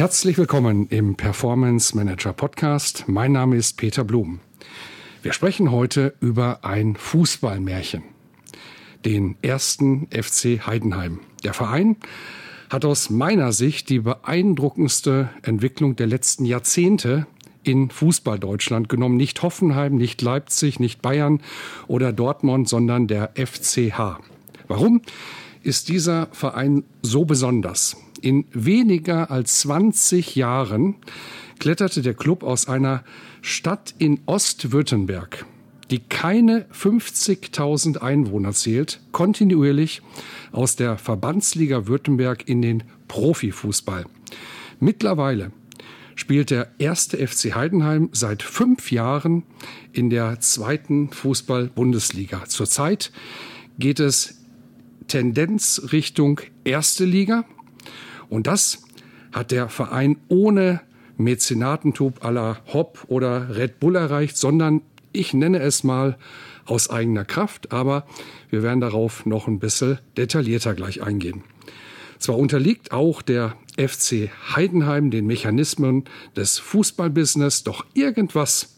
Herzlich willkommen im Performance Manager Podcast. Mein Name ist Peter Blum. Wir sprechen heute über ein Fußballmärchen, den ersten FC Heidenheim. Der Verein hat aus meiner Sicht die beeindruckendste Entwicklung der letzten Jahrzehnte in Fußball-Deutschland genommen. Nicht Hoffenheim, nicht Leipzig, nicht Bayern oder Dortmund, sondern der FCH. Warum ist dieser Verein so besonders? In weniger als 20 Jahren kletterte der Club aus einer Stadt in Ostwürttemberg, die keine 50.000 Einwohner zählt, kontinuierlich aus der Verbandsliga Württemberg in den Profifußball. Mittlerweile spielt der erste FC Heidenheim seit fünf Jahren in der zweiten Fußball-Bundesliga. Zurzeit geht es Tendenz Richtung erste Liga. Und das hat der Verein ohne Mäzenatentum la Hopp oder Red Bull erreicht, sondern ich nenne es mal aus eigener Kraft, aber wir werden darauf noch ein bisschen detaillierter gleich eingehen. Zwar unterliegt auch der FC Heidenheim den Mechanismen des Fußballbusiness, doch irgendwas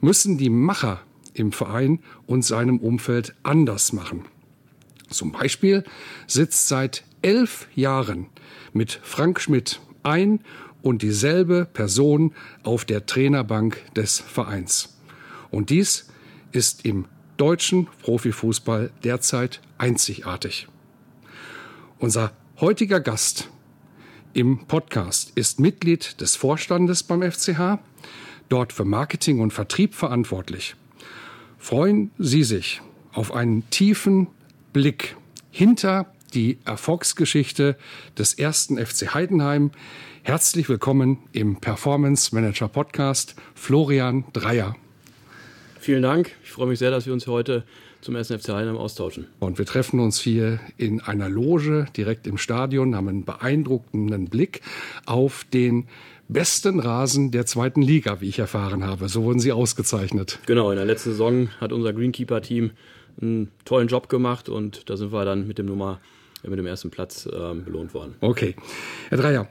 müssen die Macher im Verein und seinem Umfeld anders machen. Zum Beispiel sitzt seit elf Jahren mit Frank Schmidt ein und dieselbe Person auf der Trainerbank des Vereins. Und dies ist im deutschen Profifußball derzeit einzigartig. Unser heutiger Gast im Podcast ist Mitglied des Vorstandes beim FCH, dort für Marketing und Vertrieb verantwortlich. Freuen Sie sich auf einen tiefen Blick hinter die Erfolgsgeschichte des ersten FC Heidenheim. Herzlich willkommen im Performance Manager Podcast, Florian Dreier. Vielen Dank. Ich freue mich sehr, dass wir uns heute zum ersten FC Heidenheim austauschen. Und wir treffen uns hier in einer Loge direkt im Stadion, haben einen beeindruckenden Blick auf den besten Rasen der zweiten Liga, wie ich erfahren habe. So wurden sie ausgezeichnet. Genau, in der letzten Saison hat unser Greenkeeper-Team einen tollen Job gemacht und da sind wir dann mit dem Nummer mit dem ersten Platz äh, belohnt worden. Okay. Herr Dreier,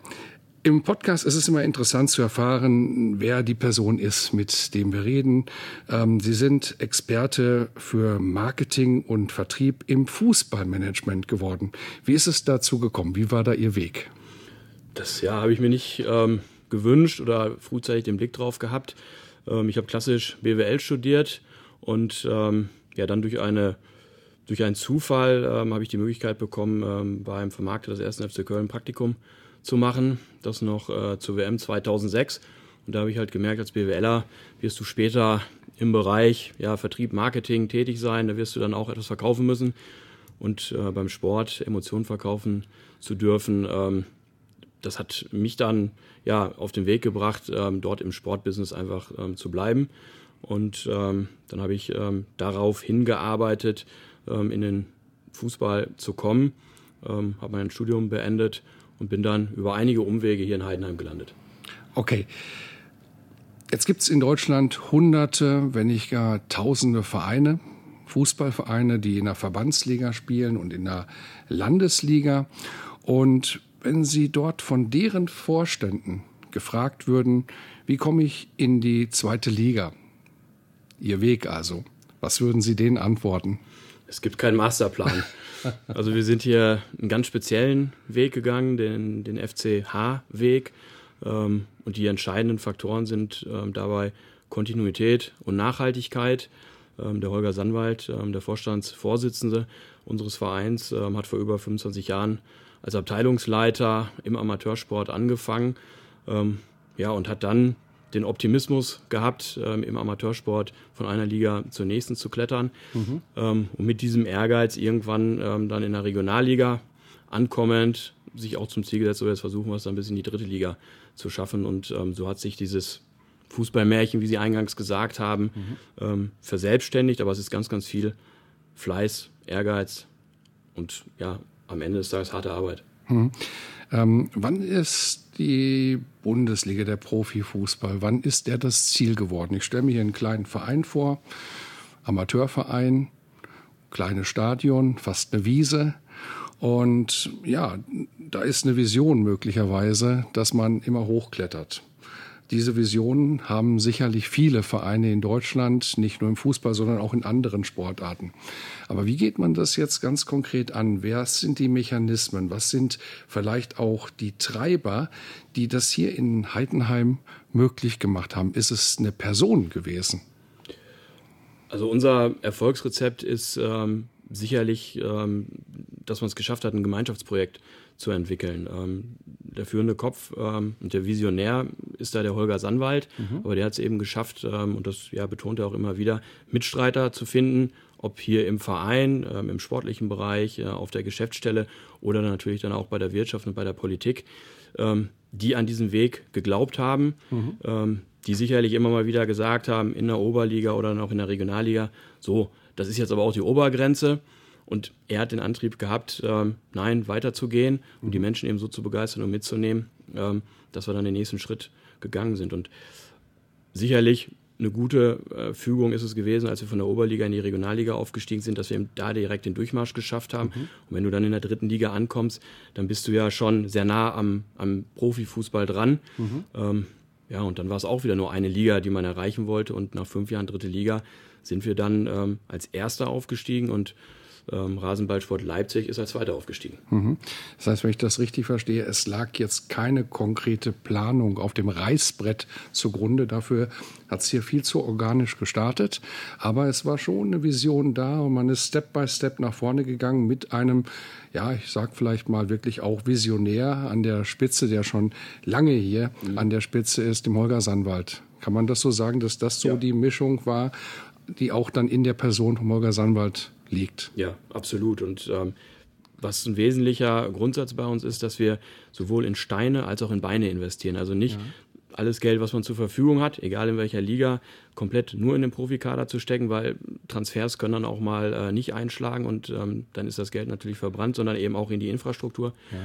im Podcast ist es immer interessant zu erfahren, wer die Person ist, mit dem wir reden. Ähm, Sie sind Experte für Marketing und Vertrieb im Fußballmanagement geworden. Wie ist es dazu gekommen? Wie war da Ihr Weg? Das ja, habe ich mir nicht ähm, gewünscht oder frühzeitig den Blick drauf gehabt. Ähm, ich habe klassisch BWL studiert und ähm, ja dann durch eine durch einen Zufall ähm, habe ich die Möglichkeit bekommen, ähm, beim Vermarkter des ersten FC Köln Praktikum zu machen. Das noch äh, zur WM 2006. Und da habe ich halt gemerkt, als BWLer wirst du später im Bereich ja, Vertrieb, Marketing tätig sein. Da wirst du dann auch etwas verkaufen müssen. Und äh, beim Sport Emotionen verkaufen zu dürfen, ähm, das hat mich dann ja auf den Weg gebracht, ähm, dort im Sportbusiness einfach ähm, zu bleiben. Und ähm, dann habe ich darauf hingearbeitet, ähm, in den Fußball zu kommen, ähm, habe mein Studium beendet und bin dann über einige Umwege hier in Heidenheim gelandet. Okay. Jetzt gibt es in Deutschland hunderte, wenn nicht gar tausende Vereine, Fußballvereine, die in der Verbandsliga spielen und in der Landesliga. Und wenn Sie dort von deren Vorständen gefragt würden, wie komme ich in die zweite Liga? Ihr Weg also. Was würden Sie denen antworten? Es gibt keinen Masterplan. also wir sind hier einen ganz speziellen Weg gegangen, den, den FCH-Weg. Ähm, und die entscheidenden Faktoren sind ähm, dabei Kontinuität und Nachhaltigkeit. Ähm, der Holger Sandwald, ähm, der Vorstandsvorsitzende unseres Vereins, ähm, hat vor über 25 Jahren als Abteilungsleiter im Amateursport angefangen. Ähm, ja, und hat dann den Optimismus gehabt, ähm, im Amateursport von einer Liga zur nächsten zu klettern. Mhm. Ähm, und mit diesem Ehrgeiz irgendwann ähm, dann in der Regionalliga ankommend, sich auch zum Ziel gesetzt, so jetzt versuchen wir es dann bis in die dritte Liga zu schaffen. Und ähm, so hat sich dieses Fußballmärchen, wie Sie eingangs gesagt haben, mhm. ähm, verselbstständigt. Aber es ist ganz, ganz viel Fleiß, Ehrgeiz und ja, am Ende des Tages harte Arbeit. Mhm. Ähm, wann ist die Bundesliga der Profifußball, wann ist der das Ziel geworden? Ich stelle mir hier einen kleinen Verein vor, Amateurverein, kleines Stadion, fast eine Wiese. Und ja, da ist eine Vision möglicherweise, dass man immer hochklettert. Diese Vision haben sicherlich viele Vereine in Deutschland, nicht nur im Fußball, sondern auch in anderen Sportarten. Aber wie geht man das jetzt ganz konkret an? Wer sind die Mechanismen? Was sind vielleicht auch die Treiber, die das hier in Heidenheim möglich gemacht haben? Ist es eine Person gewesen? Also unser Erfolgsrezept ist ähm, sicherlich, ähm, dass man es geschafft hat, ein Gemeinschaftsprojekt zu entwickeln. Ähm, der führende Kopf ähm, und der Visionär ist da der Holger Sannwald, mhm. aber der hat es eben geschafft, ähm, und das ja, betont er auch immer wieder, Mitstreiter zu finden, ob hier im Verein, ähm, im sportlichen Bereich, äh, auf der Geschäftsstelle oder natürlich dann auch bei der Wirtschaft und bei der Politik, ähm, die an diesen Weg geglaubt haben, mhm. Die sicherlich immer mal wieder gesagt haben, in der Oberliga oder dann auch in der Regionalliga, so, das ist jetzt aber auch die Obergrenze. Und er hat den Antrieb gehabt, ähm, nein, weiterzugehen und um die Menschen eben so zu begeistern und mitzunehmen, ähm, dass wir dann den nächsten Schritt gegangen sind. Und sicherlich eine gute äh, Fügung ist es gewesen, als wir von der Oberliga in die Regionalliga aufgestiegen sind, dass wir eben da direkt den Durchmarsch geschafft haben. Mhm. Und wenn du dann in der dritten Liga ankommst, dann bist du ja schon sehr nah am, am Profifußball dran. Mhm. Ähm, ja, und dann war es auch wieder nur eine Liga, die man erreichen wollte. Und nach fünf Jahren dritte Liga sind wir dann ähm, als Erster aufgestiegen und ähm, Rasenballsport Leipzig ist als Zweiter aufgestiegen. Mhm. Das heißt, wenn ich das richtig verstehe, es lag jetzt keine konkrete Planung auf dem Reißbrett zugrunde. Dafür hat es hier viel zu organisch gestartet. Aber es war schon eine Vision da und man ist Step by Step nach vorne gegangen mit einem, ja, ich sag vielleicht mal wirklich auch Visionär an der Spitze, der schon lange hier mhm. an der Spitze ist, dem Holger Sandwald. Kann man das so sagen, dass das so ja. die Mischung war, die auch dann in der Person von Holger Sandwald liegt. Ja, absolut. Und ähm, was ein wesentlicher Grundsatz bei uns ist, dass wir sowohl in Steine als auch in Beine investieren. Also nicht ja. alles Geld, was man zur Verfügung hat, egal in welcher Liga, komplett nur in den Profikader zu stecken, weil Transfers können dann auch mal äh, nicht einschlagen und ähm, dann ist das Geld natürlich verbrannt, sondern eben auch in die Infrastruktur ja.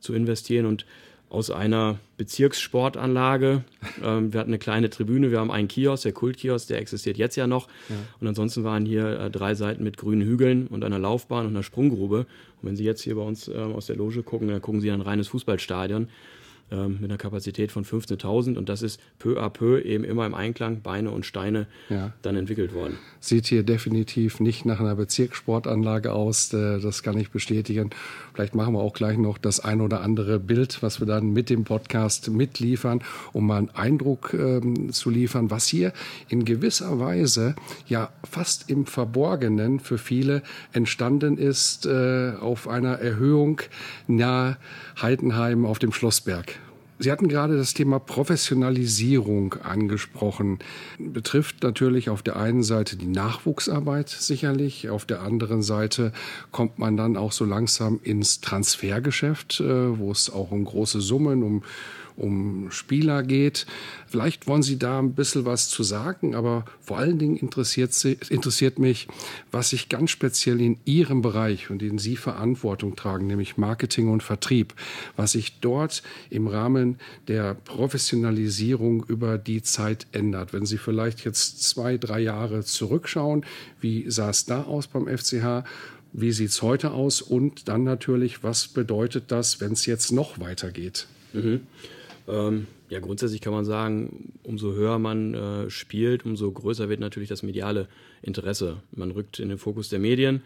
zu investieren. Und aus einer Bezirkssportanlage. Ähm, wir hatten eine kleine Tribüne, wir haben einen Kiosk, der Kultkiosk, der existiert jetzt ja noch. Ja. Und ansonsten waren hier äh, drei Seiten mit grünen Hügeln und einer Laufbahn und einer Sprunggrube. Und wenn Sie jetzt hier bei uns äh, aus der Loge gucken, dann gucken Sie ein reines Fußballstadion ähm, mit einer Kapazität von 15.000 und das ist peu à peu eben immer im Einklang Beine und Steine ja. dann entwickelt worden. Sieht hier definitiv nicht nach einer Bezirkssportanlage aus, äh, das kann ich bestätigen. Vielleicht machen wir auch gleich noch das ein oder andere Bild, was wir dann mit dem Podcast mitliefern, um mal einen Eindruck ähm, zu liefern, was hier in gewisser Weise ja fast im Verborgenen für viele entstanden ist äh, auf einer Erhöhung nahe Heidenheim auf dem Schlossberg. Sie hatten gerade das Thema Professionalisierung angesprochen. Betrifft natürlich auf der einen Seite die Nachwuchsarbeit sicherlich, auf der anderen Seite kommt man dann auch so langsam ins Transfergeschäft, äh, wo es auch um große Summen, um um Spieler geht. Vielleicht wollen Sie da ein bisschen was zu sagen, aber vor allen Dingen interessiert, Sie, interessiert mich, was sich ganz speziell in Ihrem Bereich und den Sie Verantwortung tragen, nämlich Marketing und Vertrieb, was sich dort im Rahmen der Professionalisierung über die Zeit ändert. Wenn Sie vielleicht jetzt zwei, drei Jahre zurückschauen, wie sah es da aus beim FCH? Wie sieht es heute aus? Und dann natürlich, was bedeutet das, wenn es jetzt noch weitergeht? Mhm. Ähm, ja, grundsätzlich kann man sagen, umso höher man äh, spielt, umso größer wird natürlich das mediale Interesse. Man rückt in den Fokus der Medien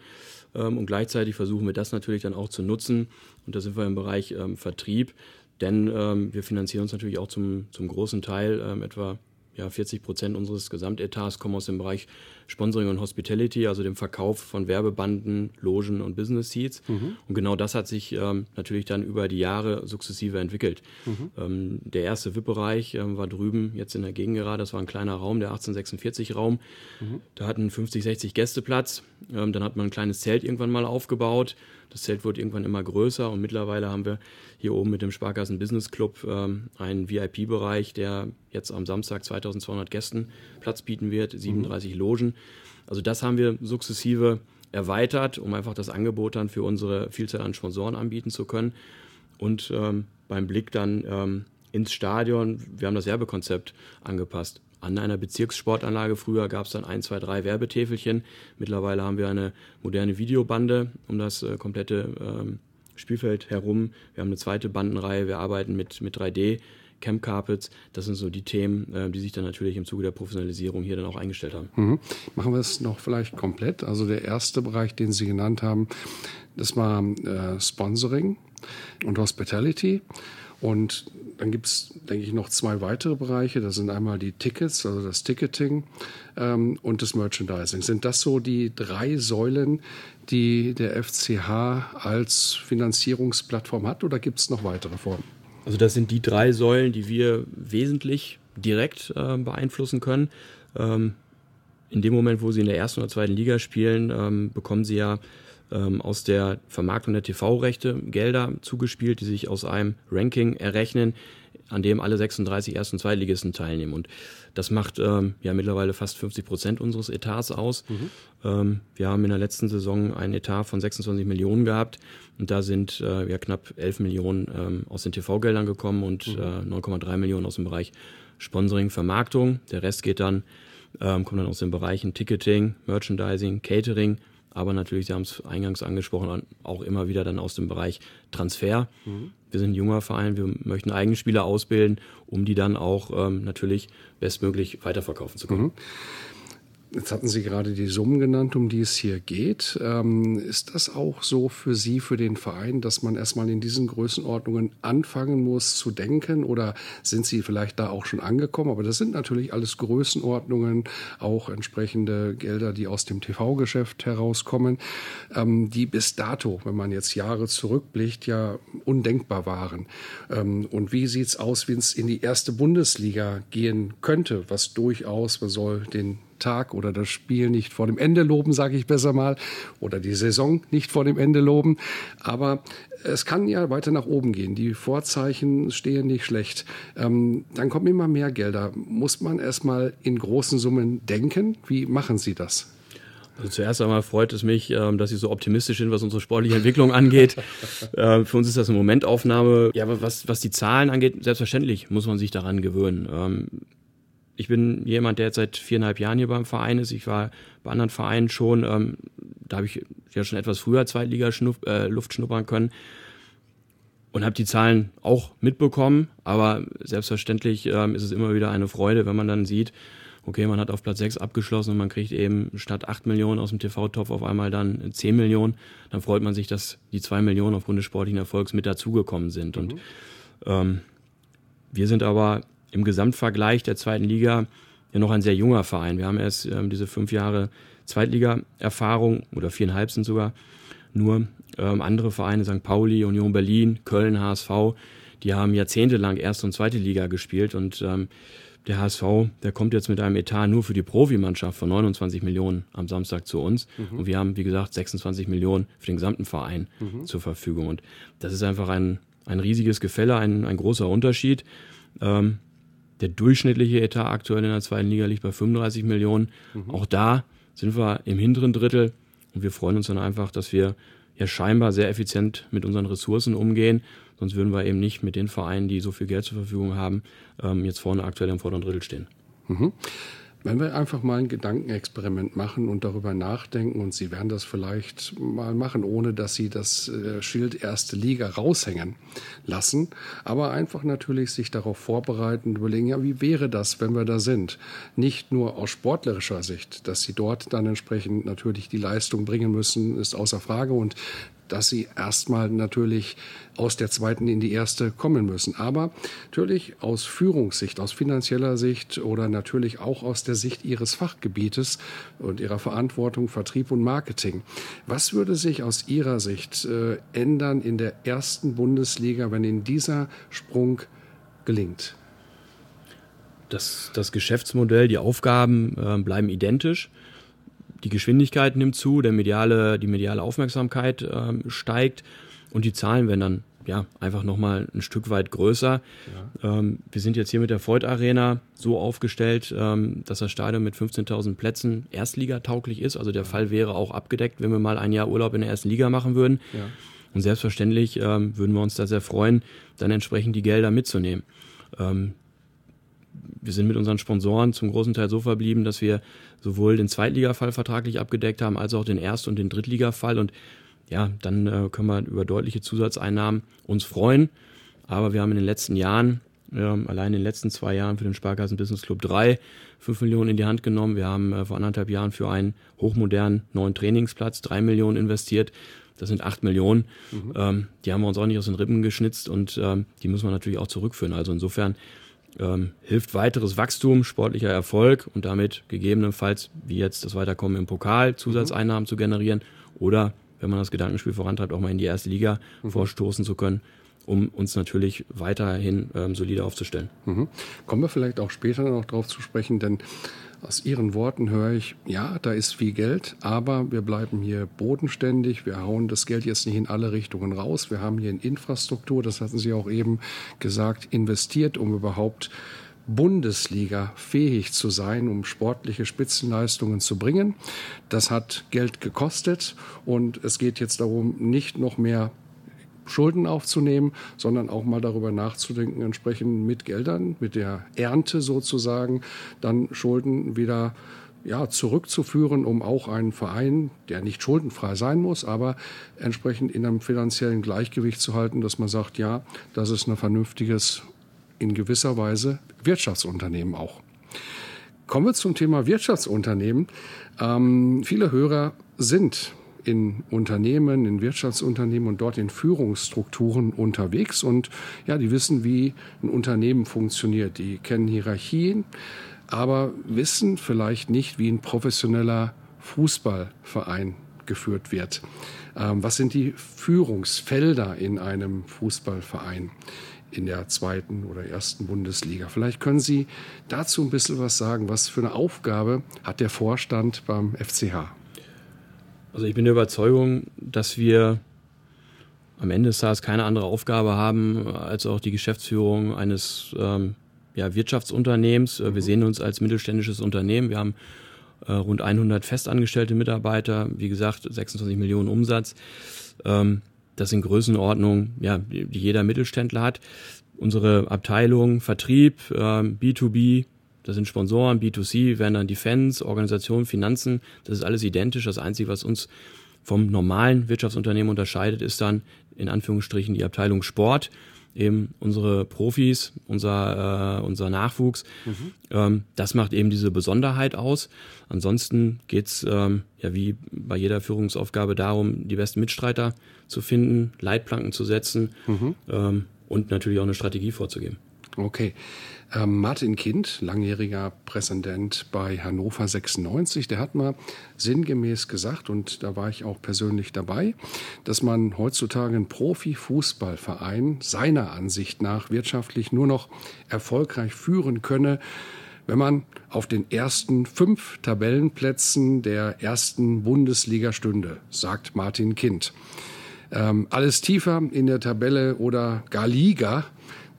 ähm, und gleichzeitig versuchen wir das natürlich dann auch zu nutzen. Und da sind wir im Bereich ähm, Vertrieb, denn ähm, wir finanzieren uns natürlich auch zum, zum großen Teil ähm, etwa ja, 40 Prozent unseres Gesamtetats kommen aus dem Bereich Sponsoring und Hospitality, also dem Verkauf von Werbebanden, Logen und Business Seats. Mhm. Und genau das hat sich ähm, natürlich dann über die Jahre sukzessive entwickelt. Mhm. Ähm, der erste VIP-Bereich ähm, war drüben jetzt in der Gegend gerade. Das war ein kleiner Raum, der 1846-Raum. Mhm. Da hatten 50, 60 Gäste Platz. Dann hat man ein kleines Zelt irgendwann mal aufgebaut. Das Zelt wurde irgendwann immer größer und mittlerweile haben wir hier oben mit dem Sparkassen Business Club ähm, einen VIP-Bereich, der jetzt am Samstag 2200 Gästen Platz bieten wird, 37 mhm. Logen. Also das haben wir sukzessive erweitert, um einfach das Angebot dann für unsere Vielzahl an Sponsoren anbieten zu können. Und ähm, beim Blick dann ähm, ins Stadion, wir haben das Werbekonzept angepasst. An einer Bezirkssportanlage früher gab es dann ein, zwei, drei Werbetäfelchen. Mittlerweile haben wir eine moderne Videobande um das äh, komplette ähm, Spielfeld herum. Wir haben eine zweite Bandenreihe. Wir arbeiten mit, mit 3D. Camp Carpets, das sind so die Themen, äh, die sich dann natürlich im Zuge der Professionalisierung hier dann auch eingestellt haben. Mhm. Machen wir es noch vielleicht komplett. Also der erste Bereich, den Sie genannt haben, das war äh, Sponsoring und Hospitality. Und dann gibt es, denke ich, noch zwei weitere Bereiche. Das sind einmal die Tickets, also das Ticketing ähm, und das Merchandising. Sind das so die drei Säulen, die der FCH als Finanzierungsplattform hat oder gibt es noch weitere Formen? Also das sind die drei Säulen, die wir wesentlich direkt äh, beeinflussen können. Ähm, in dem Moment, wo sie in der ersten oder zweiten Liga spielen, ähm, bekommen sie ja ähm, aus der Vermarktung der TV-Rechte Gelder zugespielt, die sich aus einem Ranking errechnen, an dem alle 36 Erst- und Zweitligisten teilnehmen. Und das macht ähm, ja mittlerweile fast 50 Prozent unseres Etats aus. Mhm. Ähm, wir haben in der letzten Saison einen Etat von 26 Millionen gehabt und da sind äh, ja knapp 11 Millionen ähm, aus den TV-Geldern gekommen und mhm. äh, 9,3 Millionen aus dem Bereich Sponsoring, Vermarktung. Der Rest geht dann, ähm, kommt dann aus den Bereichen Ticketing, Merchandising, Catering aber natürlich, Sie haben es eingangs angesprochen, auch immer wieder dann aus dem Bereich Transfer. Mhm. Wir sind ein junger Verein, wir möchten eigene Spieler ausbilden, um die dann auch ähm, natürlich bestmöglich weiterverkaufen zu können. Mhm. Jetzt hatten Sie gerade die Summen genannt, um die es hier geht. Ähm, ist das auch so für Sie, für den Verein, dass man erstmal in diesen Größenordnungen anfangen muss zu denken? Oder sind Sie vielleicht da auch schon angekommen? Aber das sind natürlich alles Größenordnungen, auch entsprechende Gelder, die aus dem TV-Geschäft herauskommen, ähm, die bis dato, wenn man jetzt Jahre zurückblickt, ja undenkbar waren. Ähm, und wie sieht es aus, wenn es in die erste Bundesliga gehen könnte, was durchaus, man soll den Tag oder das Spiel nicht vor dem Ende loben, sage ich besser mal, oder die Saison nicht vor dem Ende loben. Aber es kann ja weiter nach oben gehen. Die Vorzeichen stehen nicht schlecht. Ähm, dann kommen immer mehr Gelder. Muss man erstmal in großen Summen denken? Wie machen Sie das? Also zuerst einmal freut es mich, ähm, dass Sie so optimistisch sind, was unsere sportliche Entwicklung angeht. Äh, für uns ist das eine Momentaufnahme. Ja, aber was, was die Zahlen angeht, selbstverständlich muss man sich daran gewöhnen. Ich bin jemand, der jetzt seit viereinhalb Jahren hier beim Verein ist. Ich war bei anderen Vereinen schon, ähm, da habe ich ja schon etwas früher Zweitliga-Luft äh, schnuppern können und habe die Zahlen auch mitbekommen. Aber selbstverständlich ähm, ist es immer wieder eine Freude, wenn man dann sieht, okay, man hat auf Platz 6 abgeschlossen und man kriegt eben statt 8 Millionen aus dem TV-Topf auf einmal dann 10 Millionen. Dann freut man sich, dass die 2 Millionen aufgrund des sportlichen Erfolgs mit dazugekommen sind. Mhm. Und ähm, wir sind aber im Gesamtvergleich der zweiten Liga ja noch ein sehr junger Verein. Wir haben erst ähm, diese fünf Jahre Zweitliga-Erfahrung oder viereinhalb sind sogar nur ähm, andere Vereine, St. Pauli, Union Berlin, Köln, HSV, die haben jahrzehntelang erste und zweite Liga gespielt und ähm, der HSV, der kommt jetzt mit einem Etat nur für die Profimannschaft von 29 Millionen am Samstag zu uns. Mhm. Und wir haben, wie gesagt, 26 Millionen für den gesamten Verein mhm. zur Verfügung. Und das ist einfach ein, ein riesiges Gefälle, ein, ein großer Unterschied. Ähm, der durchschnittliche Etat aktuell in der zweiten Liga liegt bei 35 Millionen. Mhm. Auch da sind wir im hinteren Drittel und wir freuen uns dann einfach, dass wir ja scheinbar sehr effizient mit unseren Ressourcen umgehen. Sonst würden wir eben nicht mit den Vereinen, die so viel Geld zur Verfügung haben, ähm, jetzt vorne aktuell im vorderen Drittel stehen. Mhm. Wenn wir einfach mal ein Gedankenexperiment machen und darüber nachdenken, und Sie werden das vielleicht mal machen, ohne dass Sie das äh, Schild erste Liga raushängen lassen, aber einfach natürlich sich darauf vorbereiten und überlegen, ja, wie wäre das, wenn wir da sind? Nicht nur aus sportlerischer Sicht, dass Sie dort dann entsprechend natürlich die Leistung bringen müssen, ist außer Frage und dass sie erstmal natürlich aus der zweiten in die erste kommen müssen. Aber natürlich aus Führungssicht, aus finanzieller Sicht oder natürlich auch aus der Sicht ihres Fachgebietes und ihrer Verantwortung Vertrieb und Marketing. Was würde sich aus Ihrer Sicht äh, ändern in der ersten Bundesliga, wenn in dieser Sprung gelingt? Das, das Geschäftsmodell, die Aufgaben äh, bleiben identisch die Geschwindigkeit nimmt zu, der mediale, die mediale Aufmerksamkeit ähm, steigt und die Zahlen werden dann ja einfach nochmal ein Stück weit größer. Ja. Ähm, wir sind jetzt hier mit der Voigt Arena so aufgestellt, ähm, dass das Stadion mit 15.000 Plätzen erstligatauglich ist. Also der Fall wäre auch abgedeckt, wenn wir mal ein Jahr Urlaub in der ersten Liga machen würden. Ja. Und selbstverständlich ähm, würden wir uns da sehr freuen, dann entsprechend die Gelder mitzunehmen. Ähm, wir sind mit unseren Sponsoren zum großen Teil so verblieben, dass wir sowohl den Zweitligafall vertraglich abgedeckt haben, als auch den Erst- und den Drittligafall. Und ja, dann äh, können wir über deutliche Zusatzeinnahmen uns freuen. Aber wir haben in den letzten Jahren, äh, allein in den letzten zwei Jahren für den Sparkassen Business Club 3, 5 Millionen in die Hand genommen. Wir haben äh, vor anderthalb Jahren für einen hochmodernen neuen Trainingsplatz 3 Millionen investiert. Das sind 8 Millionen. Mhm. Ähm, die haben wir uns auch nicht aus den Rippen geschnitzt und ähm, die müssen wir natürlich auch zurückführen. Also insofern ähm, hilft weiteres Wachstum, sportlicher Erfolg und damit gegebenenfalls, wie jetzt das Weiterkommen im Pokal, Zusatzeinnahmen mhm. zu generieren oder, wenn man das Gedankenspiel vorantreibt, auch mal in die erste Liga mhm. vorstoßen zu können um uns natürlich weiterhin ähm, solide aufzustellen. Mhm. Kommen wir vielleicht auch später noch darauf zu sprechen, denn aus Ihren Worten höre ich, ja, da ist viel Geld, aber wir bleiben hier bodenständig. Wir hauen das Geld jetzt nicht in alle Richtungen raus. Wir haben hier in Infrastruktur, das hatten Sie auch eben gesagt, investiert, um überhaupt Bundesliga fähig zu sein, um sportliche Spitzenleistungen zu bringen. Das hat Geld gekostet und es geht jetzt darum, nicht noch mehr Schulden aufzunehmen, sondern auch mal darüber nachzudenken, entsprechend mit Geldern, mit der Ernte sozusagen, dann Schulden wieder ja, zurückzuführen, um auch einen Verein, der nicht schuldenfrei sein muss, aber entsprechend in einem finanziellen Gleichgewicht zu halten, dass man sagt, ja, das ist ein vernünftiges, in gewisser Weise Wirtschaftsunternehmen auch. Kommen wir zum Thema Wirtschaftsunternehmen. Ähm, viele Hörer sind in Unternehmen, in Wirtschaftsunternehmen und dort in Führungsstrukturen unterwegs und ja, die wissen, wie ein Unternehmen funktioniert. Die kennen Hierarchien, aber wissen vielleicht nicht, wie ein professioneller Fußballverein geführt wird. Ähm, was sind die Führungsfelder in einem Fußballverein? in der zweiten oder ersten Bundesliga. Vielleicht können Sie dazu ein bisschen was sagen. Was für eine Aufgabe hat der Vorstand beim FCH? Also ich bin der Überzeugung, dass wir am Ende des Tages keine andere Aufgabe haben, als auch die Geschäftsführung eines ähm, ja, Wirtschaftsunternehmens. Äh, wir sehen uns als mittelständisches Unternehmen. Wir haben äh, rund 100 festangestellte Mitarbeiter, wie gesagt 26 Millionen Umsatz. Ähm, das sind Größenordnungen, ja, die, die jeder Mittelständler hat. Unsere Abteilung Vertrieb, ähm, B2B, das sind Sponsoren, B2C, werden dann Defense, Organisation, Finanzen. Das ist alles identisch. Das Einzige, was uns vom normalen Wirtschaftsunternehmen unterscheidet, ist dann in Anführungsstrichen die Abteilung Sport. Eben unsere Profis, unser, äh, unser Nachwuchs. Mhm. Ähm, das macht eben diese Besonderheit aus. Ansonsten geht's ähm, ja wie bei jeder Führungsaufgabe darum, die besten Mitstreiter zu finden, Leitplanken zu setzen mhm. ähm, und natürlich auch eine Strategie vorzugeben. Okay. Ähm, Martin Kind, langjähriger Präsident bei Hannover 96, der hat mal sinngemäß gesagt, und da war ich auch persönlich dabei, dass man heutzutage einen Profifußballverein seiner Ansicht nach wirtschaftlich nur noch erfolgreich führen könne, wenn man auf den ersten fünf Tabellenplätzen der ersten Bundesliga stünde, sagt Martin Kind. Ähm, alles tiefer in der Tabelle oder gar Liga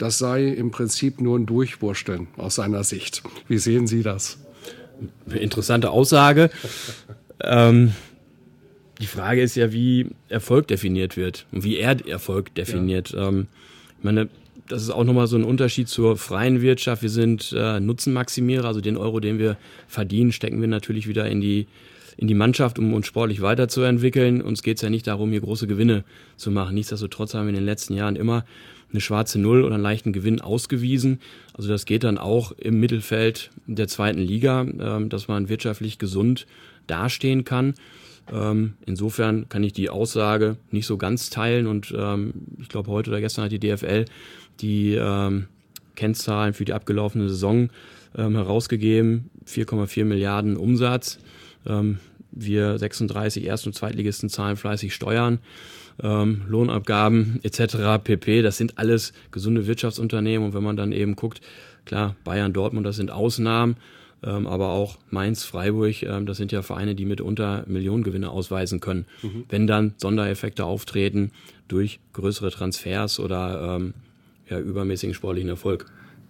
das sei im Prinzip nur ein Durchwursteln aus seiner Sicht. Wie sehen Sie das? Interessante Aussage. ähm, die Frage ist ja, wie Erfolg definiert wird und wie er Erfolg definiert. Ja. Ähm, ich meine, das ist auch nochmal so ein Unterschied zur freien Wirtschaft. Wir sind äh, Nutzenmaximierer, also den Euro, den wir verdienen, stecken wir natürlich wieder in die in die Mannschaft, um uns sportlich weiterzuentwickeln. Uns geht es ja nicht darum, hier große Gewinne zu machen. Nichtsdestotrotz haben wir in den letzten Jahren immer eine schwarze Null oder einen leichten Gewinn ausgewiesen. Also das geht dann auch im Mittelfeld der zweiten Liga, äh, dass man wirtschaftlich gesund dastehen kann. Ähm, insofern kann ich die Aussage nicht so ganz teilen und ähm, ich glaube, heute oder gestern hat die DFL die ähm, Kennzahlen für die abgelaufene Saison ähm, herausgegeben. 4,4 Milliarden Umsatz. Ähm, wir 36 Erst- und Zweitligisten zahlen fleißig Steuern, ähm, Lohnabgaben etc. pp. Das sind alles gesunde Wirtschaftsunternehmen und wenn man dann eben guckt, klar, Bayern, Dortmund, das sind Ausnahmen, ähm, aber auch Mainz, Freiburg, ähm, das sind ja Vereine, die mitunter Millionengewinne ausweisen können. Mhm. Wenn dann Sondereffekte auftreten durch größere Transfers oder ähm, ja, übermäßigen sportlichen Erfolg.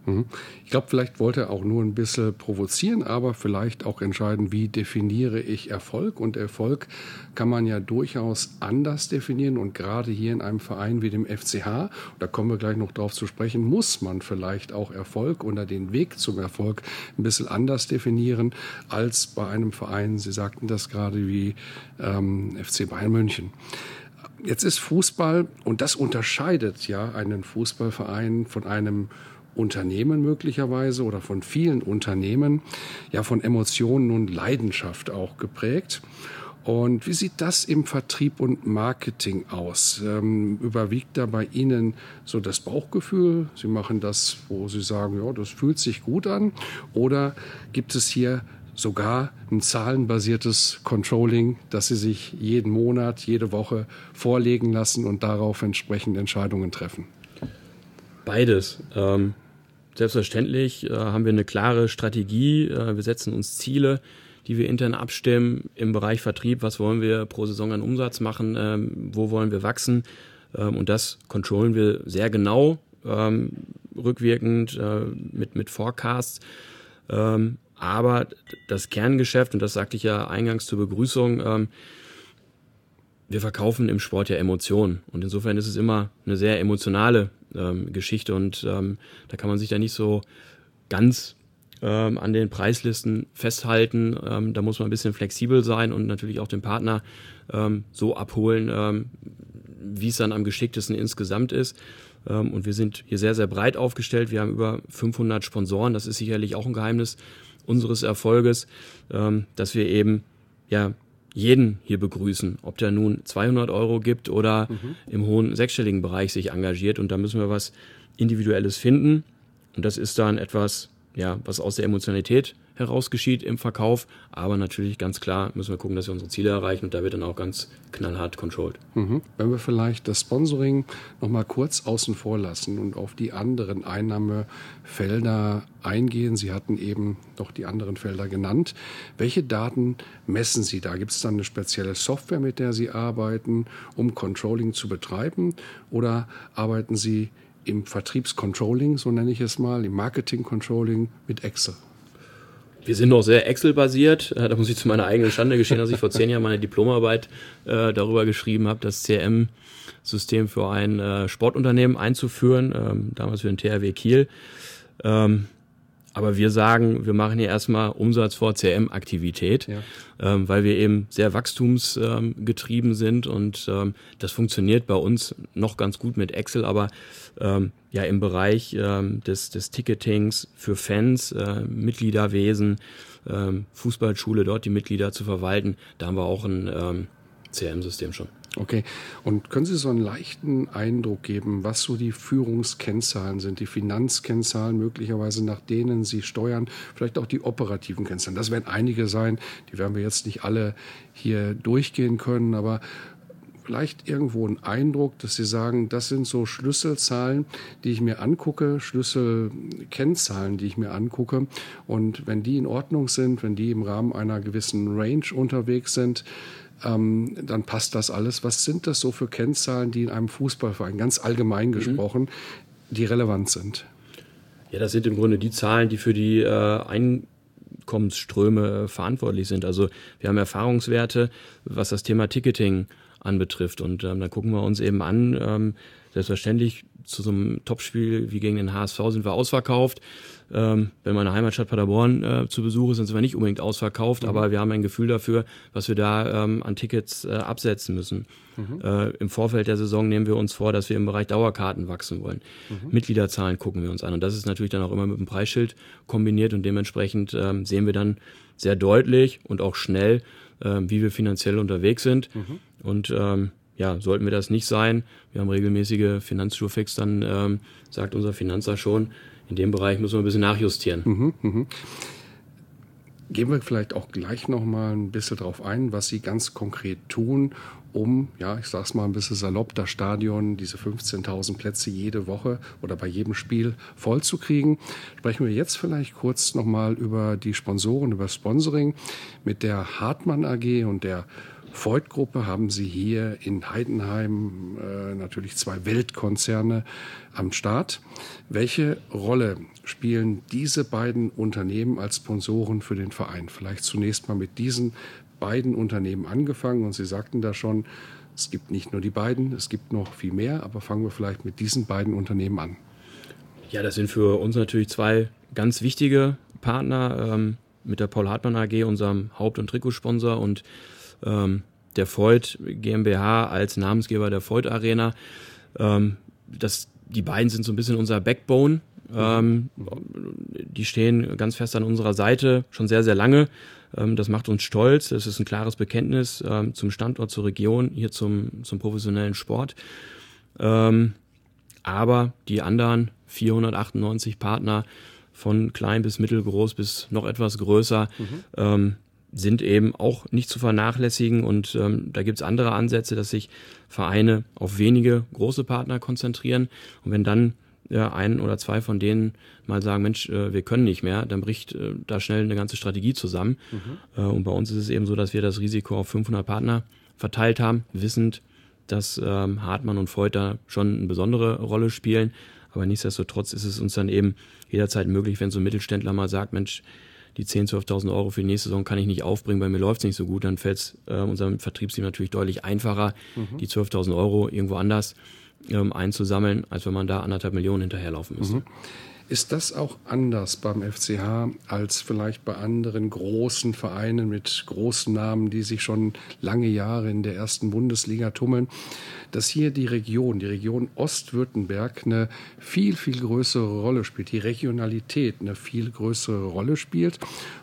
Mhm. Ich glaube, vielleicht wollte er auch nur ein bisschen provozieren, aber vielleicht auch entscheiden, wie definiere ich Erfolg. Und Erfolg kann man ja durchaus anders definieren. Und gerade hier in einem Verein wie dem FCH, da kommen wir gleich noch drauf zu sprechen, muss man vielleicht auch Erfolg oder den Weg zum Erfolg ein bisschen anders definieren als bei einem Verein, Sie sagten das gerade wie ähm, FC Bayern München. Jetzt ist Fußball, und das unterscheidet ja einen Fußballverein von einem Unternehmen möglicherweise oder von vielen Unternehmen ja von Emotionen und Leidenschaft auch geprägt. Und wie sieht das im Vertrieb und Marketing aus? Ähm, überwiegt da bei Ihnen so das Bauchgefühl? Sie machen das, wo Sie sagen, ja, das fühlt sich gut an? Oder gibt es hier sogar ein zahlenbasiertes Controlling, das Sie sich jeden Monat, jede Woche vorlegen lassen und darauf entsprechend Entscheidungen treffen? Beides. Ähm, Selbstverständlich äh, haben wir eine klare Strategie. Äh, wir setzen uns Ziele, die wir intern abstimmen im Bereich Vertrieb. Was wollen wir pro Saison an Umsatz machen? Ähm, wo wollen wir wachsen? Ähm, und das kontrollen wir sehr genau, ähm, rückwirkend äh, mit, mit Forecasts. Aber das Kerngeschäft, und das sagte ich ja eingangs zur Begrüßung, ähm, wir verkaufen im Sport ja Emotionen. Und insofern ist es immer eine sehr emotionale ähm, Geschichte und ähm, da kann man sich da nicht so ganz ähm, an den Preislisten festhalten. Ähm, da muss man ein bisschen flexibel sein und natürlich auch den Partner ähm, so abholen, ähm, wie es dann am geschicktesten insgesamt ist. Und wir sind hier sehr, sehr breit aufgestellt. Wir haben über 500 Sponsoren. Das ist sicherlich auch ein Geheimnis unseres Erfolges, ähm, dass wir eben ja jeden hier begrüßen, ob der nun 200 Euro gibt oder mhm. im hohen sechsstelligen Bereich sich engagiert. Und da müssen wir was Individuelles finden. Und das ist dann etwas, ja, was aus der Emotionalität heraus geschieht im Verkauf. Aber natürlich ganz klar müssen wir gucken, dass wir unsere Ziele erreichen und da wird dann auch ganz knallhart controlled. Mhm. Wenn wir vielleicht das Sponsoring nochmal kurz außen vor lassen und auf die anderen Einnahmefelder eingehen. Sie hatten eben noch die anderen Felder genannt. Welche Daten messen Sie da? Gibt es dann eine spezielle Software, mit der Sie arbeiten, um Controlling zu betreiben? Oder arbeiten Sie im Vertriebscontrolling, so nenne ich es mal, im Marketing-Controlling mit Excel? Wir sind noch sehr Excel-basiert. Äh, da muss ich zu meiner eigenen Schande gestehen, dass ich vor zehn Jahren meine Diplomarbeit äh, darüber geschrieben habe, das CRM-System für ein äh, Sportunternehmen einzuführen, ähm, damals für den THW Kiel. Ähm, aber wir sagen, wir machen hier erstmal Umsatz vor CRM-Aktivität, ja. ähm, weil wir eben sehr wachstumsgetrieben ähm, sind und ähm, das funktioniert bei uns noch ganz gut mit Excel, aber ähm, ja im Bereich ähm, des, des Ticketings für Fans, äh, Mitgliederwesen, ähm, Fußballschule, dort die Mitglieder zu verwalten, da haben wir auch ein CRM-System schon. Okay. Und können Sie so einen leichten Eindruck geben, was so die Führungskennzahlen sind, die Finanzkennzahlen möglicherweise, nach denen Sie steuern, vielleicht auch die operativen Kennzahlen? Das werden einige sein, die werden wir jetzt nicht alle hier durchgehen können, aber vielleicht irgendwo einen Eindruck, dass Sie sagen, das sind so Schlüsselzahlen, die ich mir angucke, Schlüsselkennzahlen, die ich mir angucke. Und wenn die in Ordnung sind, wenn die im Rahmen einer gewissen Range unterwegs sind, ähm, dann passt das alles. Was sind das so für Kennzahlen, die in einem Fußballverein, ganz allgemein mhm. gesprochen, mhm. die relevant sind? Ja, das sind im Grunde die Zahlen, die für die äh, Einkommensströme äh, verantwortlich sind. Also wir haben Erfahrungswerte, was das Thema Ticketing anbetrifft. Und ähm, da gucken wir uns eben an, ähm, selbstverständlich zu so einem Topspiel wie gegen den HSV sind wir ausverkauft. Ähm, wenn meine Heimatstadt Paderborn äh, zu Besuch ist, sind wir nicht unbedingt ausverkauft, mhm. aber wir haben ein Gefühl dafür, was wir da ähm, an Tickets äh, absetzen müssen. Mhm. Äh, Im Vorfeld der Saison nehmen wir uns vor, dass wir im Bereich Dauerkarten wachsen wollen. Mhm. Mitgliederzahlen gucken wir uns an und das ist natürlich dann auch immer mit dem Preisschild kombiniert und dementsprechend ähm, sehen wir dann sehr deutlich und auch schnell, äh, wie wir finanziell unterwegs sind. Mhm. Und ähm, ja, sollten wir das nicht sein, wir haben regelmäßige Finanzschurfix, dann ähm, sagt unser Finanzer schon, in dem Bereich müssen wir ein bisschen nachjustieren. Mhm, mh. Gehen wir vielleicht auch gleich noch mal ein bisschen drauf ein, was Sie ganz konkret tun, um, ja, ich sag's mal ein bisschen salopp, das Stadion, diese 15.000 Plätze jede Woche oder bei jedem Spiel voll zu kriegen. Sprechen wir jetzt vielleicht kurz noch mal über die Sponsoren, über Sponsoring mit der Hartmann AG und der Voigt-Gruppe haben Sie hier in Heidenheim äh, natürlich zwei Weltkonzerne am Start. Welche Rolle spielen diese beiden Unternehmen als Sponsoren für den Verein? Vielleicht zunächst mal mit diesen beiden Unternehmen angefangen und Sie sagten da schon, es gibt nicht nur die beiden, es gibt noch viel mehr, aber fangen wir vielleicht mit diesen beiden Unternehmen an. Ja, das sind für uns natürlich zwei ganz wichtige Partner ähm, mit der Paul Hartmann AG, unserem Haupt- und Trikotsponsor und ähm, der Voigt GmbH als Namensgeber der Voigt Arena. Ähm, das, die beiden sind so ein bisschen unser Backbone. Ähm, die stehen ganz fest an unserer Seite schon sehr, sehr lange. Ähm, das macht uns stolz. Das ist ein klares Bekenntnis ähm, zum Standort, zur Region, hier zum, zum professionellen Sport. Ähm, aber die anderen 498 Partner von klein bis mittelgroß bis noch etwas größer, mhm. Sind eben auch nicht zu vernachlässigen. Und ähm, da gibt es andere Ansätze, dass sich Vereine auf wenige große Partner konzentrieren. Und wenn dann ja, ein oder zwei von denen mal sagen, Mensch, äh, wir können nicht mehr, dann bricht äh, da schnell eine ganze Strategie zusammen. Mhm. Äh, und bei uns ist es eben so, dass wir das Risiko auf 500 Partner verteilt haben, wissend, dass ähm, Hartmann und Feuter schon eine besondere Rolle spielen. Aber nichtsdestotrotz ist es uns dann eben jederzeit möglich, wenn so ein Mittelständler mal sagt, Mensch, die 10.000, 12.000 Euro für die nächste Saison kann ich nicht aufbringen, weil mir läuft es nicht so gut, dann fällt es äh, unserem Vertriebsteam natürlich deutlich einfacher, mhm. die 12.000 Euro irgendwo anders ähm, einzusammeln, als wenn man da anderthalb Millionen hinterherlaufen müsste. Mhm. Ist das auch anders beim FCH als vielleicht bei anderen großen Vereinen mit großen Namen, die sich schon lange Jahre in der ersten Bundesliga tummeln, dass hier die Region, die Region Ostwürttemberg eine viel, viel größere Rolle spielt, die Regionalität eine viel größere Rolle spielt?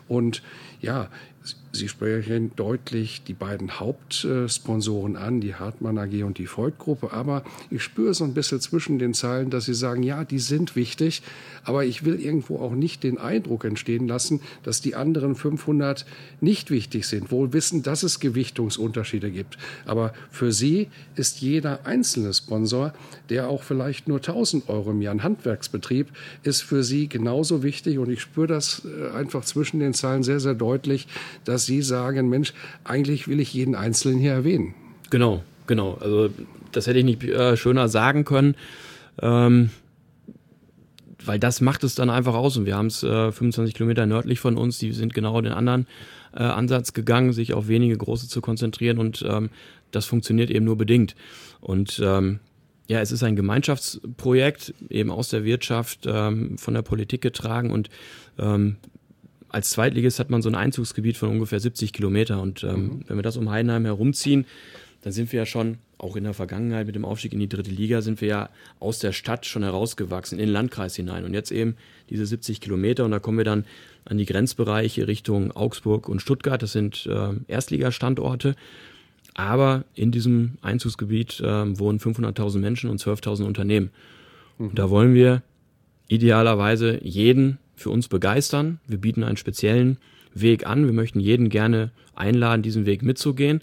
Und ja, Sie sprechen deutlich die beiden Hauptsponsoren an, die Hartmann AG und die Freud-Gruppe. Aber ich spüre so ein bisschen zwischen den Zeilen, dass Sie sagen, ja, die sind wichtig, aber ich will irgendwo auch nicht den Eindruck entstehen lassen, dass die anderen 500 nicht wichtig sind. Wohl wissen, dass es Gewichtungsunterschiede gibt. Aber für Sie ist jeder einzelne Sponsor, der auch vielleicht nur 1000 Euro im Jahr, ein Handwerksbetrieb, ist für Sie genauso wichtig. Und ich spüre das äh, einfach zwischen den Zeilen sehr, sehr deutlich, dass Sie sagen, Mensch, eigentlich will ich jeden Einzelnen hier erwähnen. Genau, genau. Also das hätte ich nicht äh, schöner sagen können. Ähm, weil das macht es dann einfach aus. Und wir haben es äh, 25 Kilometer nördlich von uns, die sind genau den anderen äh, Ansatz gegangen, sich auf wenige große zu konzentrieren und ähm, das funktioniert eben nur bedingt. Und ähm, ja, es ist ein Gemeinschaftsprojekt, eben aus der Wirtschaft, ähm, von der Politik getragen und ähm, als Zweitligist hat man so ein Einzugsgebiet von ungefähr 70 Kilometer. Und ähm, mhm. wenn wir das um Heidenheim herumziehen, dann sind wir ja schon, auch in der Vergangenheit mit dem Aufstieg in die dritte Liga, sind wir ja aus der Stadt schon herausgewachsen, in den Landkreis hinein. Und jetzt eben diese 70 Kilometer und da kommen wir dann an die Grenzbereiche Richtung Augsburg und Stuttgart. Das sind äh, Erstligastandorte. Aber in diesem Einzugsgebiet äh, wohnen 500.000 Menschen und 12.000 Unternehmen. Mhm. Und da wollen wir idealerweise jeden für uns begeistern. Wir bieten einen speziellen Weg an. Wir möchten jeden gerne einladen, diesen Weg mitzugehen.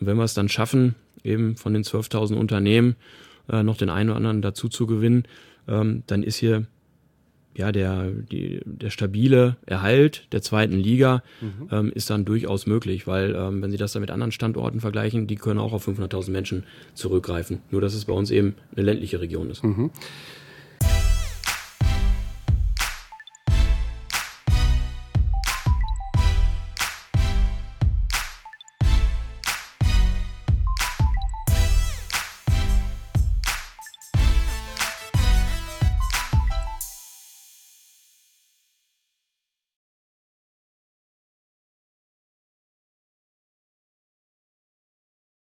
Und wenn wir es dann schaffen, eben von den 12.000 Unternehmen äh, noch den einen oder anderen dazu zu gewinnen, ähm, dann ist hier ja der, die, der stabile Erhalt der zweiten Liga mhm. ähm, ist dann durchaus möglich, weil ähm, wenn Sie das dann mit anderen Standorten vergleichen, die können auch auf 500.000 Menschen zurückgreifen. Nur dass es bei uns eben eine ländliche Region ist. Mhm.